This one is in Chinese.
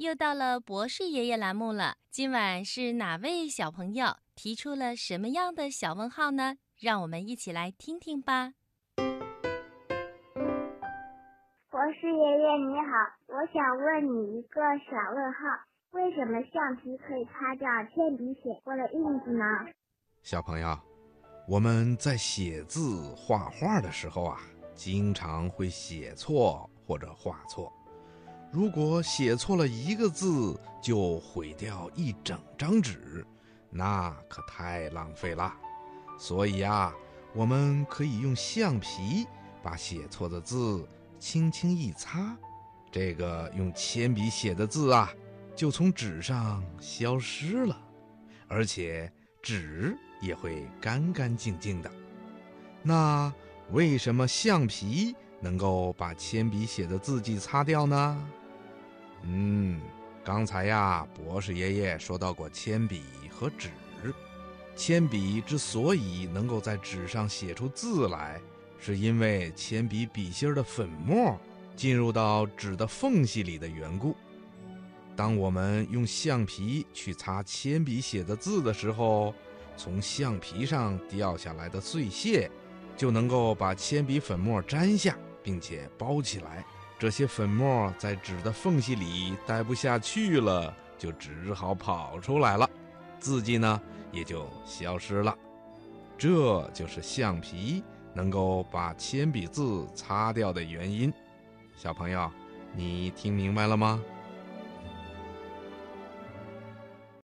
又到了博士爷爷栏目了。今晚是哪位小朋友提出了什么样的小问号呢？让我们一起来听听吧。博士爷爷你好，我想问你一个小问号：为什么橡皮可以擦掉铅笔写过的印子呢？小朋友，我们在写字、画画的时候啊，经常会写错或者画错。如果写错了一个字，就毁掉一整张纸，那可太浪费了。所以啊，我们可以用橡皮把写错的字轻轻一擦，这个用铅笔写的字啊，就从纸上消失了，而且纸。也会干干净净的。那为什么橡皮能够把铅笔写的字迹擦掉呢？嗯，刚才呀，博士爷爷说到过铅笔和纸。铅笔之所以能够在纸上写出字来，是因为铅笔笔芯的粉末进入到纸的缝隙里的缘故。当我们用橡皮去擦铅笔写的字的时候，从橡皮上掉下来的碎屑，就能够把铅笔粉末粘下，并且包起来。这些粉末在纸的缝隙里待不下去了，就只好跑出来了，字迹呢也就消失了。这就是橡皮能够把铅笔字擦掉的原因。小朋友，你听明白了吗？